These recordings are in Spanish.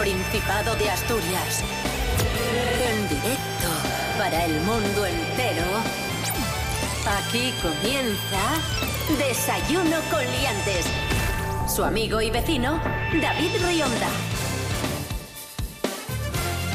Principado de Asturias. En directo para el mundo entero. Aquí comienza Desayuno con Liantes. Su amigo y vecino, David Rionda.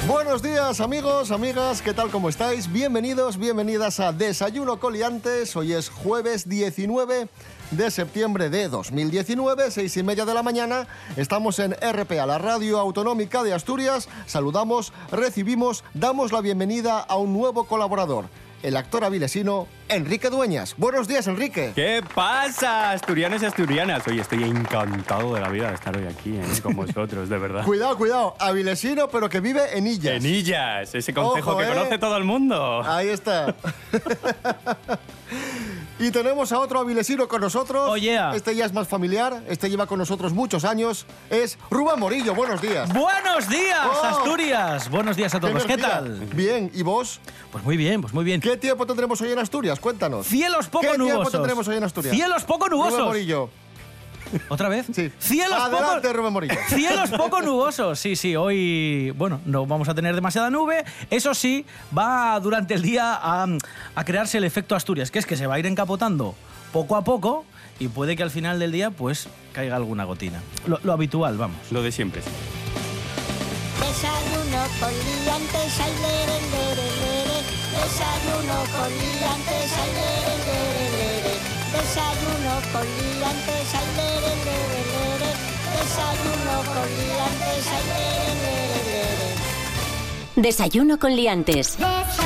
Buenos días amigos, amigas, ¿qué tal? ¿Cómo estáis? Bienvenidos, bienvenidas a Desayuno Coliantes. Hoy es jueves 19 de septiembre de 2019, seis y media de la mañana. Estamos en RPA, la radio autonómica de Asturias. Saludamos, recibimos, damos la bienvenida a un nuevo colaborador el actor avilesino Enrique Dueñas. Buenos días, Enrique. ¿Qué pasa, asturianos y asturianas? Oye, estoy encantado de la vida de estar hoy aquí ¿eh? con vosotros, de verdad. cuidado, cuidado, avilesino, pero que vive en Illas. En Illas, ese consejo que ¿eh? conoce todo el mundo. Ahí está. Y tenemos a otro avilesino con nosotros. Oye. Oh, este ya es más familiar, este lleva con nosotros muchos años. Es Rubén Morillo, buenos días. ¡Buenos días, Oh. Asturias! Buenos días a todos. ¿Qué energía. tal? Bien, ¿y vos? Pues muy bien, pues muy bien. ¿Qué tiempo tendremos hoy en Asturias? Cuéntanos. Cielos poco ¿Qué nubosos. tiempo tendremos hoy en Asturias? Cielos poco Rubén nubosos. Morillo. ¿Otra vez? Sí. Cielos Adelante, poco... Rubén Morillo. Cielos poco nubosos, sí, sí, hoy, bueno, no vamos a tener demasiada nube, eso sí, va durante el día a, a crearse el efecto Asturias, que es que se va a ir encapotando poco a poco y puede que al final del día, pues, caiga alguna gotina. Lo, lo habitual, vamos. Lo de siempre. Desayuno con liantes, ay, lere, lere, lere. Desayuno con liantes, lere, lere, lere. Desayuno con liantes, ay, lere, lere, lere. Desayuno con liantes, ay, lere, lere, lere. Desayuno con Liantes. Desayuno.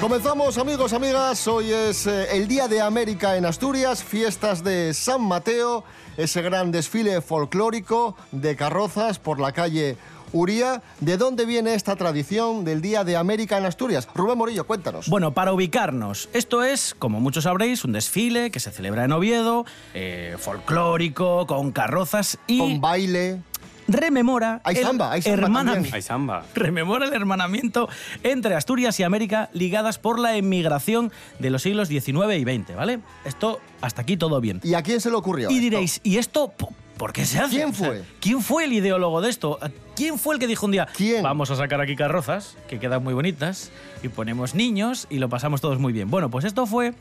Comenzamos, amigos, amigas. Hoy es eh, el Día de América en Asturias, fiestas de San Mateo, ese gran desfile folclórico de carrozas por la calle Uría. ¿De dónde viene esta tradición del Día de América en Asturias? Rubén Morillo, cuéntanos. Bueno, para ubicarnos, esto es, como muchos sabréis, un desfile que se celebra en Oviedo, eh, folclórico, con carrozas y Con baile. rememora Hay el samba, hay samba hermanami- también. Hay samba. rememora el hermanamiento entre Asturias y América ligadas por la emigración de los siglos XIX y XX, ¿vale? Esto, hasta aquí todo bien. ¿Y a quién se le ocurrió? Y esto? diréis, ¿y esto por qué se hace? ¿Quién fue? ¿Quién fue el ideólogo de esto? ¿Quién fue el que dijo un día, ¿Quién? vamos a sacar aquí carrozas, que quedan muy bonitas, y ponemos niños y lo pasamos todos muy bien? Bueno, pues esto fue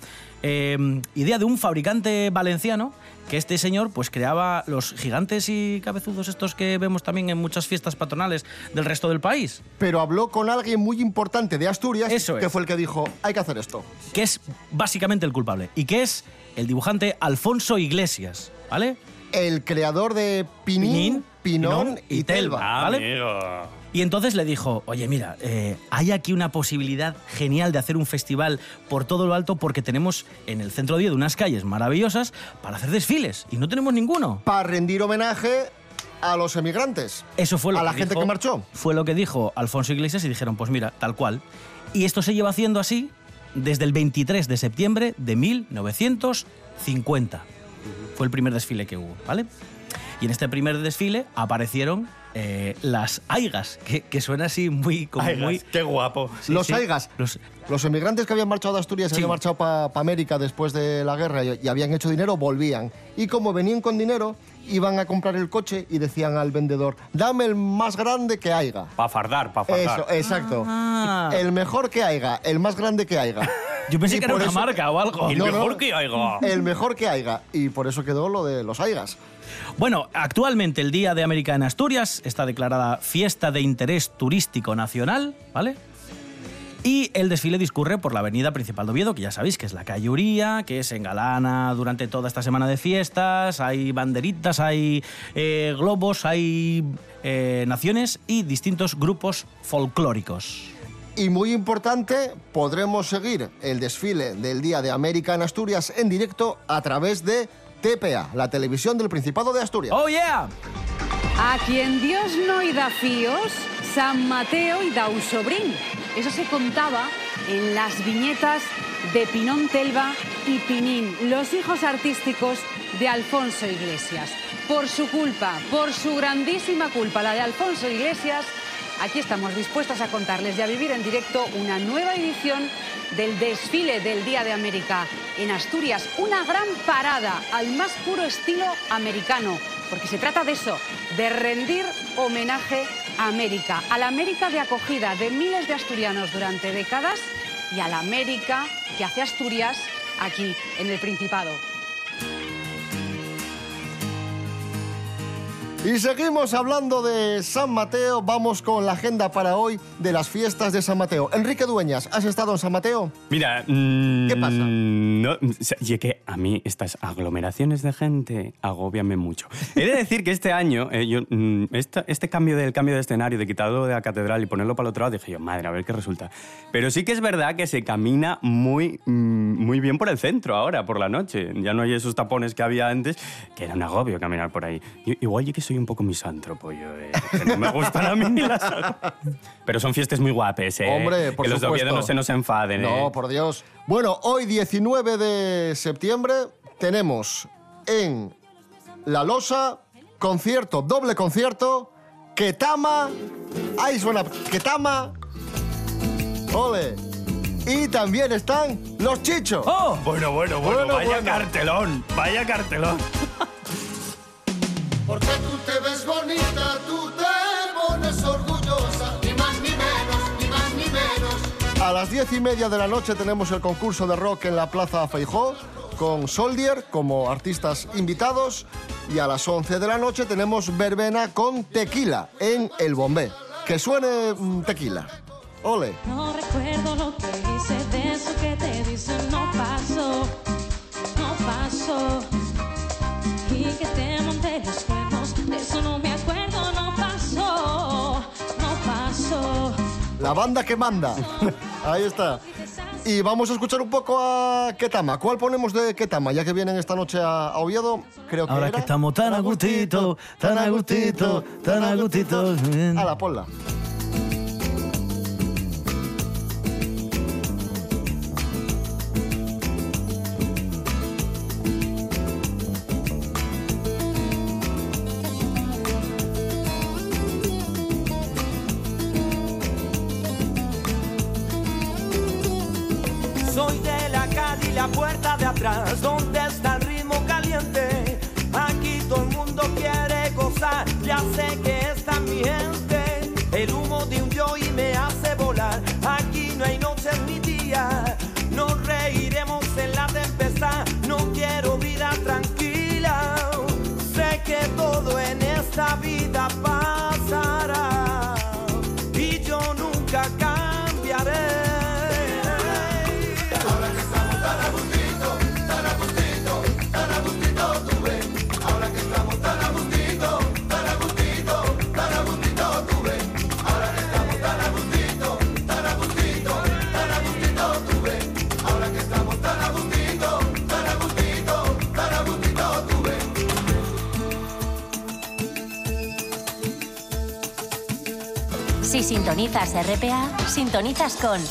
eh, idea de un fabricante valenciano, que este señor pues creaba los gigantes y cabezudos estos que vemos también en muchas fiestas patronales del resto del país, Pero habló con alguien muy importante de Asturias, Eso es. que fue el que dijo, hay que hacer esto. que es básicamente el culpable, y que es el dibujante Alfonso Iglesias, ¿vale? El creador de Pinín, Pinín, Pinón, Pinón y y Telva. Telva. ¿vale? Amigo. Y entonces le dijo, oye, mira, eh, hay aquí una posibilidad genial de hacer un festival por todo lo alto porque tenemos en el centro de Oviedo unas calles maravillosas para hacer desfiles y no tenemos ninguno. Para rendir homenaje a los emigrantes. Eso fue lo A que la gente dijo- que marchó. Fue lo que dijo Alfonso Iglesias y dijeron, pues mira, tal cual. Y esto se lleva haciendo así desde el 23 de septiembre de 1950. Fue el primer desfile que hubo, ¿vale? Y en este primer desfile aparecieron eh, las aigas, que, que suena así muy... Como Ay, muy qué guapo. Sí, los sí. aigas. Los- Los emigrantes que habían marchado de Asturias, Sí. habían marchado para América después de la guerra y, y habían hecho dinero, volvían. Y como venían con dinero, iban a comprar el coche y decían al vendedor, dame el más grande que haya. Pa' fardar, pa' fardar. Eso, exacto. Ah. El mejor que haya, el más grande que haya. Yo pensé Y que era una eso- marca o algo. El No, mejor no. que haya. El mejor que haya. Y por eso quedó lo de los aigas. Bueno, actualmente el Día de América en Asturias está declarada fiesta de interés turístico nacional, ¿vale? Y el desfile discurre por la avenida principal de Oviedo, que ya sabéis que es la calle Uría, que se engalana durante toda esta semana de fiestas, hay banderitas, hay eh, globos, hay eh, naciones y distintos grupos folclóricos. Y muy importante, podremos seguir el desfile del Día de América en Asturias en directo a través de TPA, la televisión del Principado de Asturias. ¡Oh, yeah! A quien Dios no y da fíos, San Mateo y da un sobrín. Eso se contaba en las viñetas de Pinón Telva y Pinín, los hijos artísticos de Alfonso Iglesias. Por su culpa, por su grandísima culpa, la de Alfonso Iglesias, aquí estamos dispuestas a contarles y a vivir en directo una nueva edición del desfile del Día de América en Asturias. Una gran parada al más puro estilo americano, porque se trata de eso, de rendir homenaje a América, a la América de acogida de miles de asturianos durante décadas y a la América que hace Asturias aquí en el Principado. Y seguimos hablando de San Mateo. Vamos con la agenda para hoy de las fiestas de San Mateo. Enrique Dueñas, ¿has estado en San Mateo? Mira, mm, ¿Qué pasa? No, y es que a mí estas aglomeraciones de gente agobianme mucho. He de decir que este año, eh, yo, esta- este cambio del cambio de escenario, de quitarlo de la catedral y ponerlo para el otro lado, dije yo, madre, a ver qué resulta. Pero sí que es verdad que se camina muy, mm, muy bien por el centro ahora, por la noche. Ya no hay esos tapones que había antes, que era un agobio caminar por ahí. Yo- igual yo que soy un poco misántropo, yo, eh, que no me gustan a mí las... Pero son fiestas muy guapes, ¿eh? Hombre, por Que los de Oviedo no se nos enfaden, ¿eh? No, por Dios. Bueno, hoy 19 de septiembre tenemos en La Losa concierto, doble concierto, Ketama, ahí suena Ketama, ole. Y también están los chichos. ¡Oh! Bueno, bueno, bueno, Bueno, vaya bueno. cartelón, vaya cartelón. Porque tú te ves bonita, tú te pones orgullosa, ni más ni menos, ni más ni menos. A las diez y media de la noche tenemos el concurso de rock en la Plaza Feijó con Soldier como artistas invitados y a las 11 de la noche tenemos verbena con tequila en El Bombé. Que suene mm, tequila. Ole. No recuerdo lo que hice de eso que te dicen no pasó, no pasó. Y que te La banda que manda. Ahí está. Y vamos a escuchar un poco a Ketama. ¿Cuál ponemos de Ketama? Ya que vienen esta noche a, a Oviedo, creo que Ahora era- que estamos tan a gustito, tan a gustito, tan a gustito. Ala, ponla. detrás. Sintonizas RPA, sintonizas con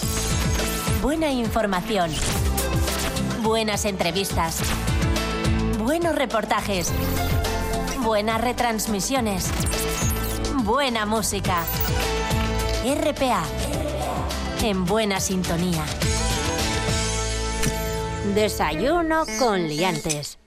buena información, buenas entrevistas, buenos reportajes, buenas retransmisiones, buena música. RPA, en buena sintonía. Desayuno con liantes.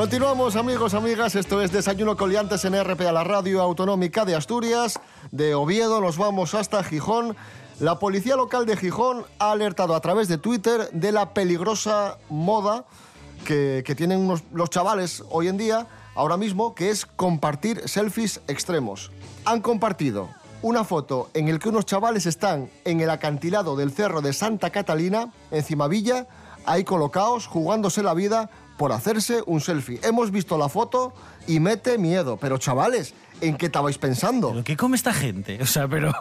Continuamos amigos, amigas, esto es Desayuno Coliantes en RPA, la radio autonómica de Asturias, de Oviedo, nos vamos hasta Gijón. La policía local de Gijón ha alertado a través de Twitter de la peligrosa moda que, tienen los chavales hoy en día, ahora mismo, que es compartir selfies extremos. Han compartido una foto en el que unos chavales están en el acantilado del cerro de Santa Catalina, en Cimavilla, ahí colocados, jugándose la vida por hacerse un selfie. Hemos visto la foto y mete miedo, pero chavales, en qué estabais pensando. ¿Pero qué come esta gente? O sea, pero,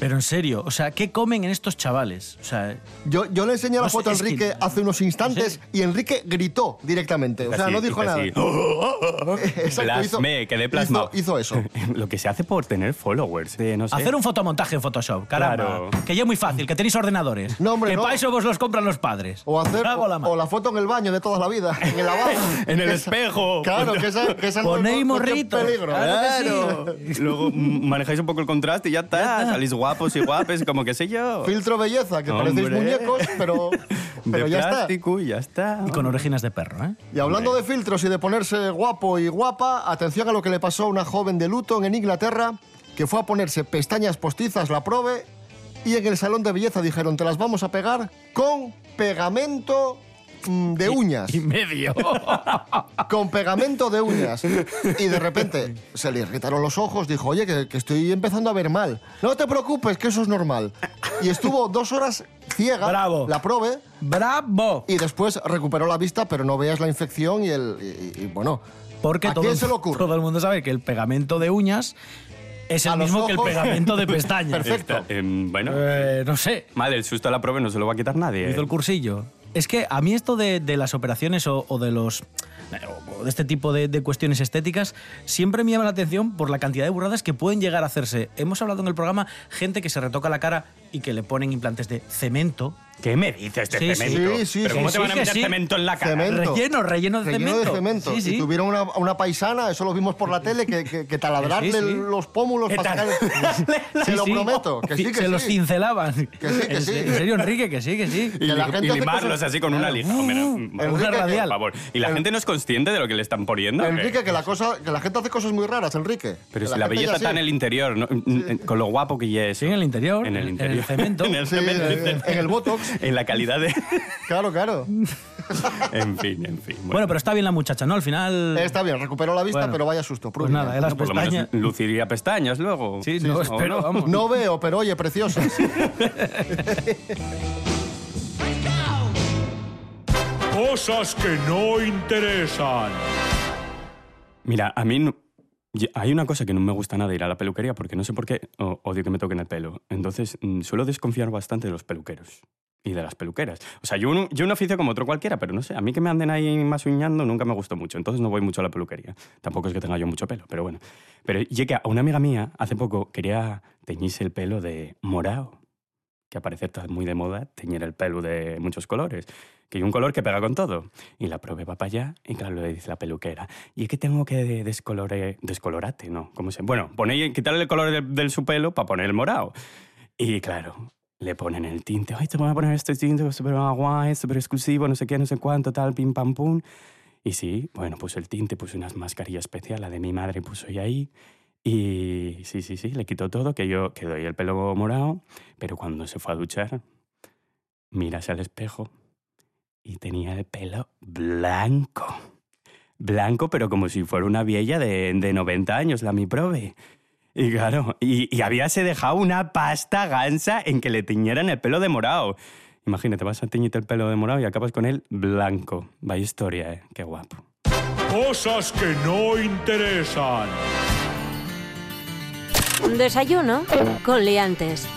pero en serio, o sea, ¿qué comen en estos chavales? O sea, Yo, yo le enseñé la No foto a que- Enrique hace unos instantes y Enrique gritó directamente. O sea, Así, no dijo nada. así. Exacto, hizo- quedé plasmado. Hizo, hizo eso. Lo que se hace por tener followers, de, no sé. hacer un fotomontaje en Photoshop, caramba. Claro. Que ya es muy fácil, que tenéis ordenadores. No, hombre, que no. para eso vos los compran los padres. O hacer la o, la foto en el baño de toda la vida, en el lavabo. En el espejo. Claro, que esa, que esa Ponéis peligro. Claro sí. Luego manejáis un poco el contraste y ya está. Salís guapos y guapes, como que sé yo. Filtro belleza, que parecéis Hombre. muñecos, pero, pero de ya está. y ya está. Y con orejinas de perro, ¿eh? Y hablando de filtros y de ponerse guapo y guapa, atención a lo que le pasó a una joven de Luton en Inglaterra que fue a ponerse pestañas postizas, la prove, y en el salón de belleza dijeron, te las vamos a pegar con pegamento de uñas. Y medio. Con pegamento de uñas. Y de repente se le irritaron los ojos, dijo, oye, que, que estoy empezando a ver mal. No te preocupes, que eso es normal. Y estuvo dos horas ciega, Bravo. la prove, ¡Bravo! y después recuperó la vista, pero no veas la infección y el... y- y, bueno... Porque ¿A todo, quién el- se le ocurre? todo el mundo sabe que el pegamento de uñas es el mismo que el pegamento de pestañas. Perfecto. Está- em, bueno, Eh, no sé. mal, el susto a la prueba no se lo va a quitar nadie. Hizo el cursillo. Es que a mí esto de, de las operaciones o, de los o de este tipo de, de cuestiones estéticas siempre me llama la atención por la cantidad de burradas que pueden llegar a hacerse. Hemos hablado en el programa gente que se retoca la cara y que le ponen implantes de cemento. ¿Qué me dices de Sí, sí. cemento? Sí, sí, ¿Pero sí, cómo sí, te van a que meter sí. cemento en la cara? Cemento. Relleno, relleno de Relleno cemento. de cemento. Sí, sí. Y tuvieron una, una paisana, eso lo vimos por la tele, que, que, que taladrarle Sí, sí. los pómulos Que para tal- sacar... Se Sí, lo sí. prometo, que sí, que se sí. los cincelaban. Que sí, que En sí. se- En serio, Enrique, que sí, que sí. Y, Que la gente y hace limarlos cosas- así con una lija. Hombre, Enrique, por radial. favor. Y la gente no es consciente de lo que le están poniendo. ¿o qué? Enrique, que la, cosa, que la gente hace cosas muy raras, Enrique. Pero si la gente belleza ya está en el interior, ¿no? con lo guapo que ya es. Sí, en el interior. En el interior. En el cemento. en el Sí, cemento. en, en el Botox. En la calidad de... Claro, claro. en fin, en fin. Bueno, pero está bien la muchacha, ¿no? Al final. Está bien, recuperó la vista, Bueno, pero vaya susto. Pues nada, eh, las por lo menos pestañas. luciría pestañas luego. Sí, no, ¿o espero, vamos. No veo, pero oye, preciosas. Cosas que no interesan. Mira, a mí no- hay una cosa que no me gusta nada ir a la peluquería porque no sé por qué o- odio que me toquen el pelo. Entonces mm, suelo desconfiar bastante de los peluqueros y de las peluqueras. O sea, yo un, yo un oficio como otro cualquiera, pero no sé, a mí que me anden ahí más uñando nunca me gustó mucho. Entonces no voy mucho a la peluquería. Tampoco es que tenga yo mucho pelo, pero bueno. Pero llegué a una amiga mía hace poco quería teñirse el pelo de morado que al parecer está muy de moda teñir el pelo de muchos colores, que hay un color que pega con todo. Y la probé va para allá y claro, le dice la peluquera, ¿y es que tengo que descolore, descolorate? No, ¿cómo se Bueno, quitarle el color del, del su pelo para poner el morado. Y claro, le ponen el tinte, ay, te voy a poner este tinte súper guay, súper exclusivo, no sé qué, no sé cuánto, tal, pim, pam, pum. Y sí, bueno, puse el tinte, puse unas mascarillas especiales, la de mi madre puso ella ahí. Y sí, sí, sí, le quitó todo, que yo quedó ahí el pelo morado, pero cuando se fue a duchar, miras al espejo y tenía el pelo blanco. Blanco, pero como si fuera una vieja de, de 90 años, la mi prove. Y claro, y, y habíase dejado una pasta gansa en que le tiñeran el pelo de morado. Imagínate, vas a teñirte el pelo de morado y acabas con él blanco. Vaya historia, ¿eh? Qué guapo. Cosas que no interesan. Desayuno con liantes.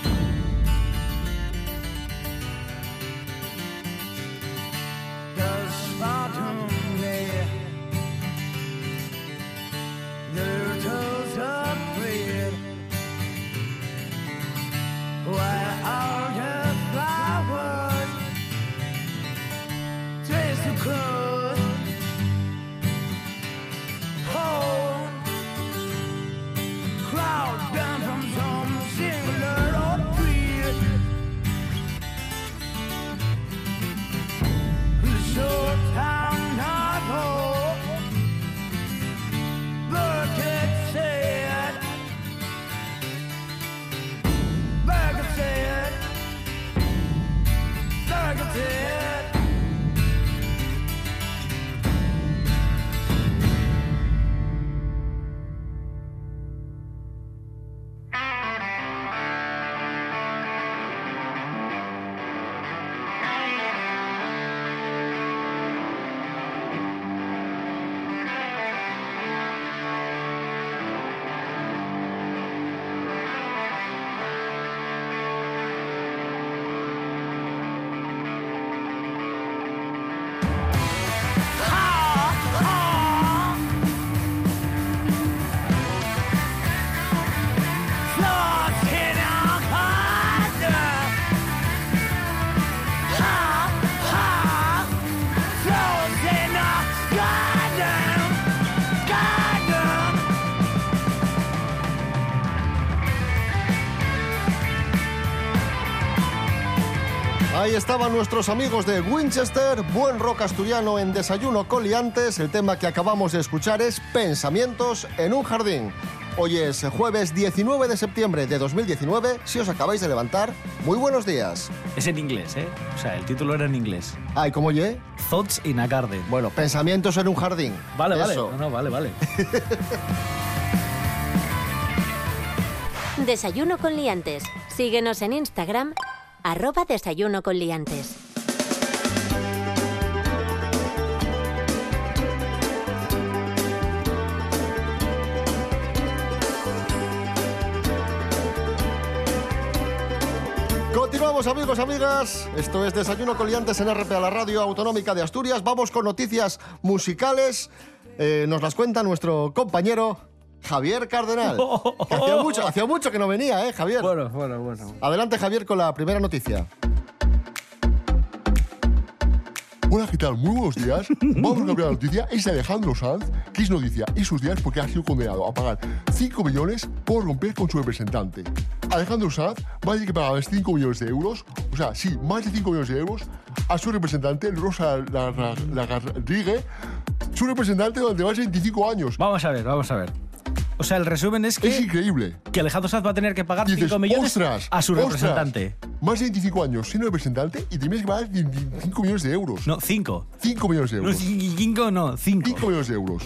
Ahí estaban nuestros amigos de Winchester, buen rock asturiano en Desayuno Coliantes. El tema que acabamos de escuchar es Pensamientos en un jardín. Hoy es jueves 19 de septiembre de 2019. Si os acabáis de levantar, muy buenos días. Es en inglés, ¿eh? O sea, el título era en inglés. Ay, ¿cómo oye? Thoughts in a Garden. Bueno, Pensamientos en un jardín. Vale, vale. No, no, vale, vale. Desayuno con liantes. Síguenos en Instagram, arroba desayuno con liantes. Continuamos amigos, amigas. Esto es Desayuno Coliantes en RP a la Radio Autonómica de Asturias. Vamos con noticias musicales. Eh, nos las cuenta nuestro compañero Javier Cardenal. Que hacía, mucho, hacía mucho que no venía, ¿eh, Javier? bueno, bueno, bueno. Adelante, Javier, con la primera noticia. Hola, ¿qué tal? Muy buenos días. Vamos a la primera noticia. Es de Alejandro Sanz, que es noticia esos días porque ha sido condenado a pagar 5 millones por romper con su representante. Alejandro Sanz va a tener que pagar 5 millones de euros, o sea, sí, más de 5 millones de euros, a su representante, Rosa Lagarrigue, su representante durante más de 25 años. Vamos a ver, vamos a ver. O sea, el resumen es que, Es increíble. que Alejandro Sanz va a tener que pagar Dices, 5 millones ostras, a su ostras, representante. Más de 25 años siendo representante y tienes que pagar 5 millones de euros. No, 5. 5 millones de No, euros. 5 no, 5. 5 millones de euros.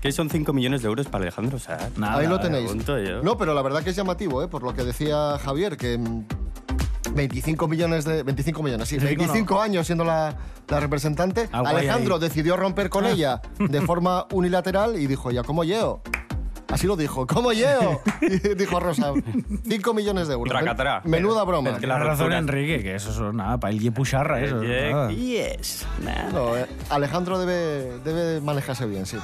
¿Qué son 5 millones de euros para Alejandro Sanz? Nada, Ahí lo tenéis. yo. No, pero la verdad que es llamativo, ¿eh? por lo que decía Javier, que mm, 25 millones de... 25 millones, sí. 25 no. 25 años siendo la, la representante. Algo Alejandro decidió romper con ella de forma unilateral y dijo, ya, ¿cómo llevo? Así lo dijo, ¿cómo llevo? Y dijo Rosa, 5 millones de euros. Tracatrá. Menuda broma. que la razón, Enrique, que eso es nada, para el Yepucharra, eso. Nada. Yes. Nah. No, eh, Alejandro debe, debe manejarse bien, sí.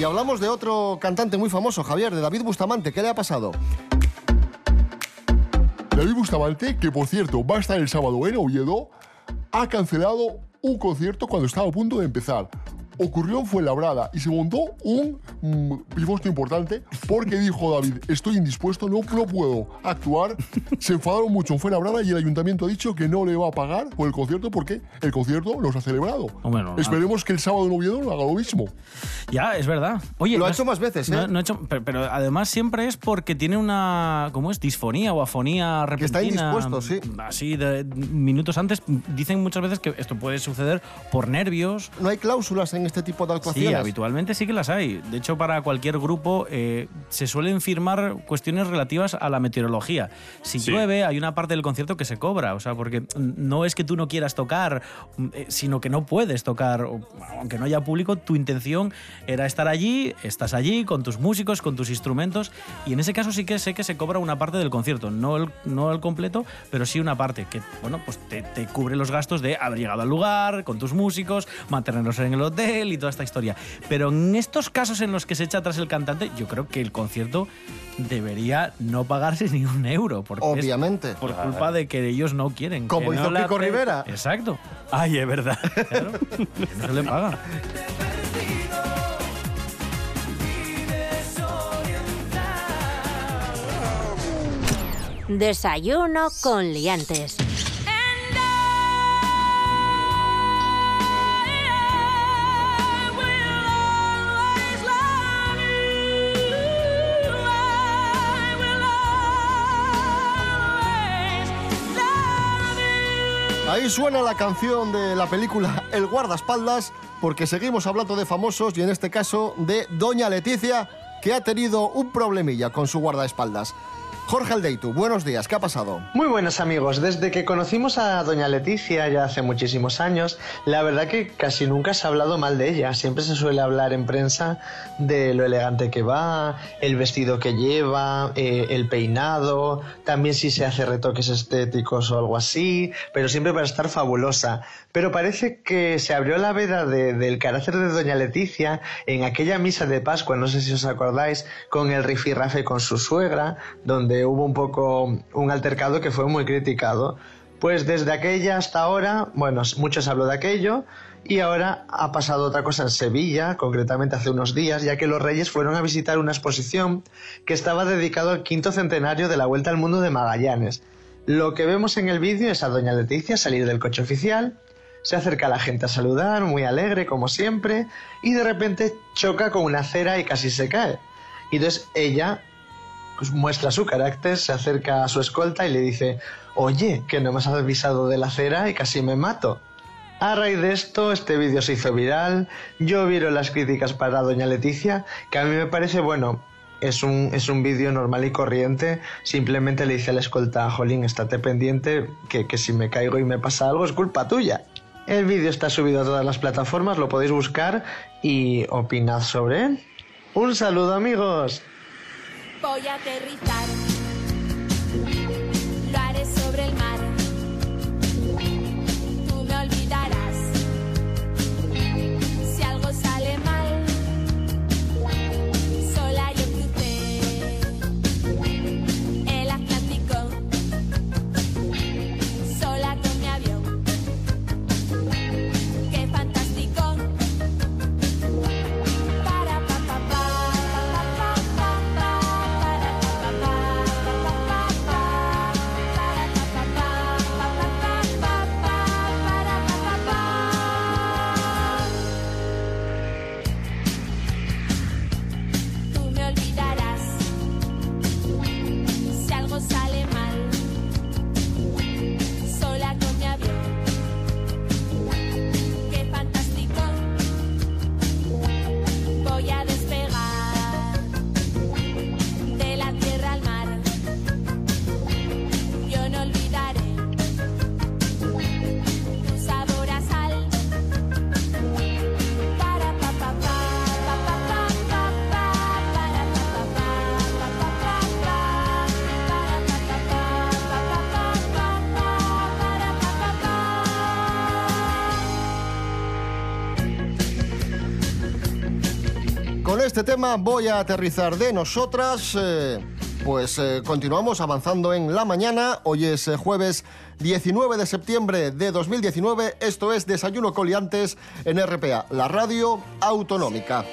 Y hablamos de otro cantante muy famoso, Javier, de David Bustamante. ¿Qué le ha pasado? David Bustamante, que por cierto va a estar el sábado en Oviedo, ha cancelado un concierto cuando estaba a punto de empezar. Ocurrió en Fuenlabrada y se montó un mm, pifostio importante porque dijo David, estoy indispuesto, no, no puedo actuar. Se enfadaron mucho en Fuenlabrada y el ayuntamiento ha dicho que no le va a pagar por el concierto porque el concierto no se ha celebrado. Hombre, no, Esperemos que el sábado en Oviedo no haga lo mismo. Ya, es verdad. Oye, Lo ha no hecho es- más veces, ¿eh? no- no ha hecho- pero, pero además siempre es porque tiene una, ¿cómo es? Disfonía o afonía Que está repentina. indispuesto, sí. Así, de, minutos antes, dicen muchas veces que esto puede suceder por nervios. ¿No hay cláusulas en este tipo de Sí, actuaciones? habitualmente sí que las hay. De hecho, para cualquier grupo eh, se suelen firmar cuestiones relativas a la meteorología. Si Sí. llueve, hay una parte del concierto que se cobra. O sea, porque no es que tú no quieras tocar, mm, eh, sino que no puedes tocar. Aunque no haya público, tu intención era estar allí, estás allí con tus músicos, con tus instrumentos. Y en ese caso sí que sé que se cobra una parte del concierto. No el, no el completo, pero sí una parte que, bueno, pues te, te cubre los gastos de haber llegado al lugar, con tus músicos, mantenerlos en el hotel y toda esta historia. Pero en estos casos en los que se echa atrás el cantante, yo creo que el concierto debería no pagarse ni un euro. Porque Obviamente. por culpa de que ellos no quieren. Como que hizo no la Kiko te- Rivera. Exacto. Ay, es verdad. Claro. no se le paga. Desayuno con liantes. Ahí suena la canción de la película El guardaespaldas, porque seguimos hablando de famosos y en este caso de Doña Leticia, que ha tenido un problemilla con su guardaespaldas. Jorge Aldeitu, buenos días, ¿qué ha pasado? Muy buenos amigos, desde que conocimos a doña Leticia ya hace muchísimos años, la verdad que casi nunca se ha hablado mal de ella, siempre se suele hablar en prensa de lo elegante que va, el vestido que lleva, eh, el peinado, también si se hace retoques estéticos o algo así, pero siempre para estar fabulosa. Pero parece que se abrió la veda de- del carácter de doña Leticia en aquella misa de Pascua, no sé si os acordáis, con el rifirrafe con su suegra, donde hubo un poco un altercado que fue muy criticado. Pues desde aquella hasta ahora, bueno, mucho se habló de aquello y ahora ha pasado otra cosa en Sevilla, concretamente hace unos días, ya que los reyes fueron a visitar una exposición que estaba dedicado al quinto centenario de la Vuelta al Mundo de Magallanes. Lo que vemos en el vídeo es a doña Leticia salir del coche oficial, se acerca a la gente a saludar, muy alegre como siempre, y de repente choca con una acera y casi se cae. Y entonces ella muestra su carácter, se acerca a su escolta y le dice, oye, que no me has avisado de la acera y casi me mato. A raíz de esto, este vídeo se hizo viral, yo vieron las críticas para doña Leticia, que a mí me parece, bueno, es un, es un vídeo normal y corriente, simplemente le dice a la escolta, Jolín, estate pendiente, que, que si me caigo y me pasa algo es culpa tuya. El vídeo está subido a todas las plataformas, lo podéis buscar y opinad sobre él. Un saludo amigos. Voy a aterrizar. Este tema voy a aterrizar de nosotras. eh, pues eh, continuamos avanzando en la mañana. Hoy es eh, jueves 19 de septiembre de 2019. Esto es Desayuno Coliantes en RPA, la radio autonómica.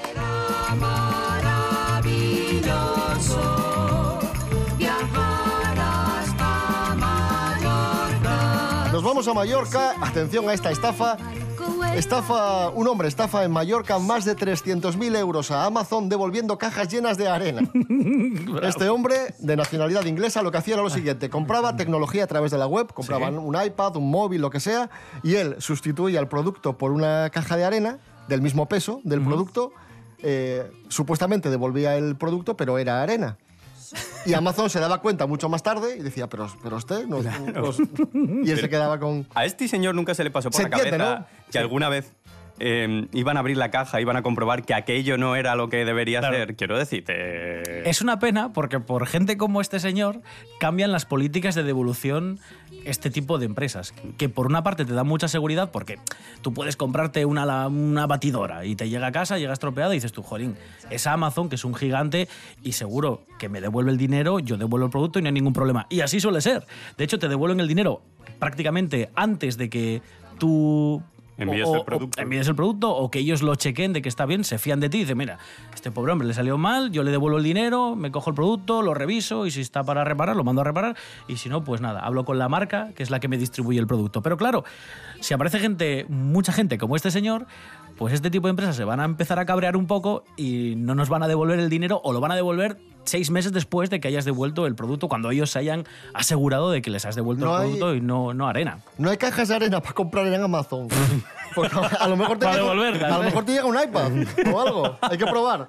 Nos vamos a Mallorca. Atención a esta estafa. Estafa, un hombre estafa en Mallorca más de 300.000 euros a Amazon devolviendo cajas llenas de arena. Este hombre, de nacionalidad inglesa, lo que hacía era lo siguiente. Compraba tecnología a través de la web, compraba un iPad, un móvil, lo que sea, y él sustituía el producto por una caja de arena del mismo peso del producto. eh, supuestamente devolvía el producto, pero era arena. Y Amazon se daba cuenta mucho más tarde y decía, pero, pero usted no... nos-". Y él se quedaba con... A este señor nunca se le pasó por Se la entiende, cabeza ¿no? que alguna vez eh, iban a abrir la caja, iban a comprobar que aquello no era lo que debería ser. Quiero decirte. Es una pena porque por gente como este señor cambian las políticas de devolución este tipo de empresas. Que por una parte te da mucha seguridad porque tú puedes comprarte una, una batidora y te llega a casa, llega estropeada y dices tú, jolín, es Amazon, que es un gigante y seguro que me devuelve el dinero, yo devuelvo el producto y no hay ningún problema. Y así suele ser. De hecho, te devuelven el dinero prácticamente antes de que tú Envíes o- el o- producto. envíes el producto o que ellos lo chequen de que está bien, se fían de ti y dicen, mira, este pobre hombre le salió mal, yo le devuelvo el dinero, me cojo el producto, lo reviso y si está para reparar, lo mando a reparar y si no, pues nada, hablo con la marca que es la que me distribuye el producto. Pero claro, si aparece gente, mucha gente como este señor, pues este tipo de empresas se van a empezar a cabrear un poco y no nos van a devolver el dinero o lo van a devolver seis meses después de que hayas devuelto el producto cuando ellos se hayan asegurado de que les has devuelto No el hay- producto y no, no arena. No hay cajas de arena para comprar en Amazon. Porque a lo mejor te Para llega, devolverlas, a lo mejor te llega un iPad o algo. Hay que probar.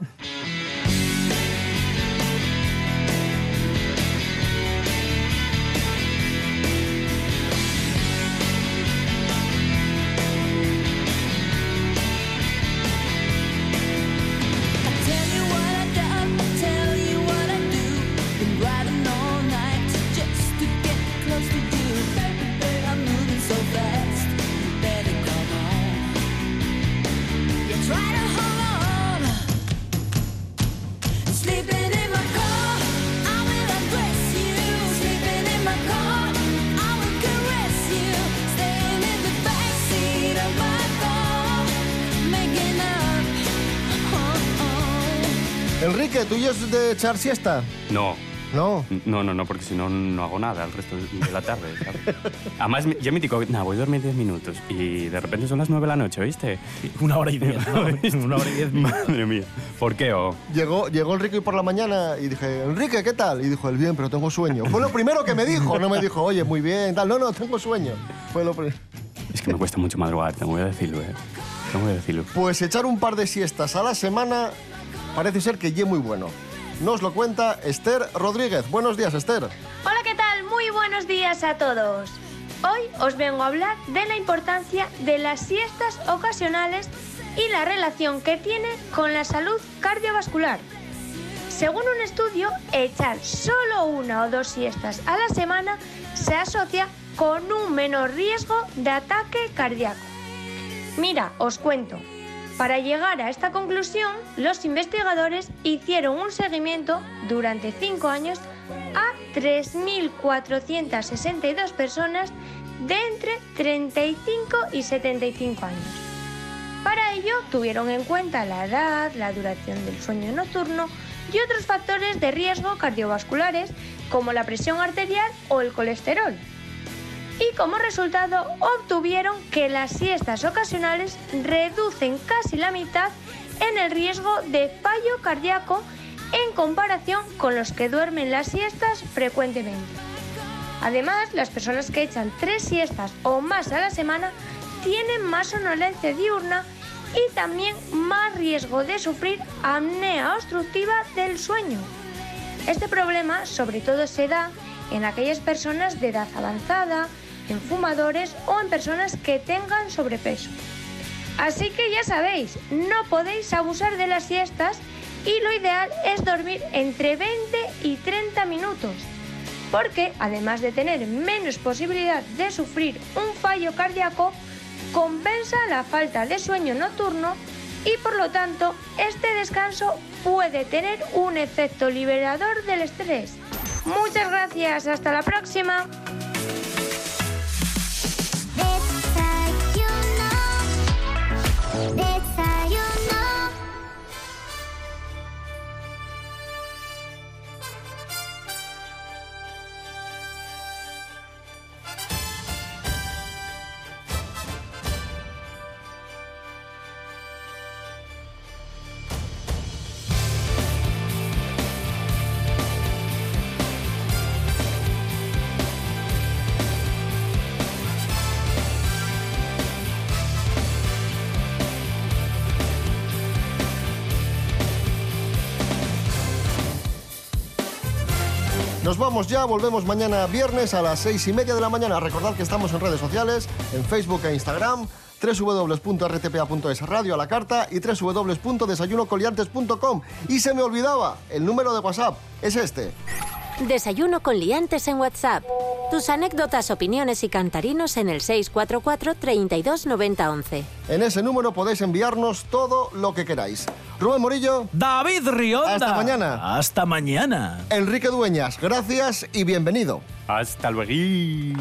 Enrique, ¿tú ya es de echar siesta? No. No. No, no, no, porque si no, no hago nada el resto de la tarde. ¿sabes? Además, yo mítico, nada, voy a dormir 10 minutos y de repente son las 9 de la noche, ¿viste? Una hora y diez. ¿no? Una hora y diez. Madre mía. ¿Por qué? Oh? Llegó, llegó Enrique por la mañana y dije, Enrique, ¿qué tal? Y dijo, el bien, pero tengo sueño. Fue lo primero que me dijo. No me dijo, oye, muy bien, tal. No, no, tengo sueño. Fue lo primero. Es que me cuesta mucho madrugar, tengo que decirlo, ¿eh? Tengo que decirlo. Pues echar un par de siestas a la semana parece ser que ye muy bueno. Nos lo cuenta Esther Rodríguez. Buenos días, Esther. Hola, ¿qué tal? Muy buenos días a todos. Hoy os vengo a hablar de la importancia de las siestas ocasionales y la relación que tiene con la salud cardiovascular. Según un estudio, echar solo una o dos siestas a la semana se asocia con un menor riesgo de ataque cardíaco. Mira, os cuento. Para llegar a esta conclusión, los investigadores hicieron un seguimiento durante cinco años a 3.462 personas de entre 35 y 75 años. Para ello, tuvieron en cuenta la edad, la duración del sueño nocturno y otros factores de riesgo cardiovasculares como la presión arterial o el colesterol. Y como resultado obtuvieron que las siestas ocasionales reducen casi la mitad en el riesgo de fallo cardíaco en comparación con los que duermen las siestas frecuentemente. Además, las personas que echan tres siestas o más a la semana tienen más somnolencia diurna y también más riesgo de sufrir apnea obstructiva del sueño. Este problema sobre todo se da en aquellas personas de edad avanzada, en fumadores o en personas que tengan sobrepeso. Así que ya sabéis, no podéis abusar de las siestas y lo ideal es dormir entre 20 y 30 minutos, porque además de tener menos posibilidad de sufrir un fallo cardíaco, compensa la falta de sueño nocturno y por lo tanto este descanso puede tener un efecto liberador del estrés. Muchas gracias, hasta la próxima. Vamos ya, volvemos mañana viernes a las seis y media de la mañana. Recordad que estamos en redes sociales, en Facebook e Instagram, www.rtpa.es radio a la carta y www.desayunocoliantes.com. Y se me olvidaba, el número de WhatsApp es este. Desayuno con liantes en WhatsApp. Tus anécdotas, opiniones y cantarinos en el 644 32 90 11. En ese número podéis enviarnos todo lo que queráis. Rubén Morillo. David Rionda. Hasta mañana. Hasta mañana. Enrique Dueñas, gracias y bienvenido. Hasta luego.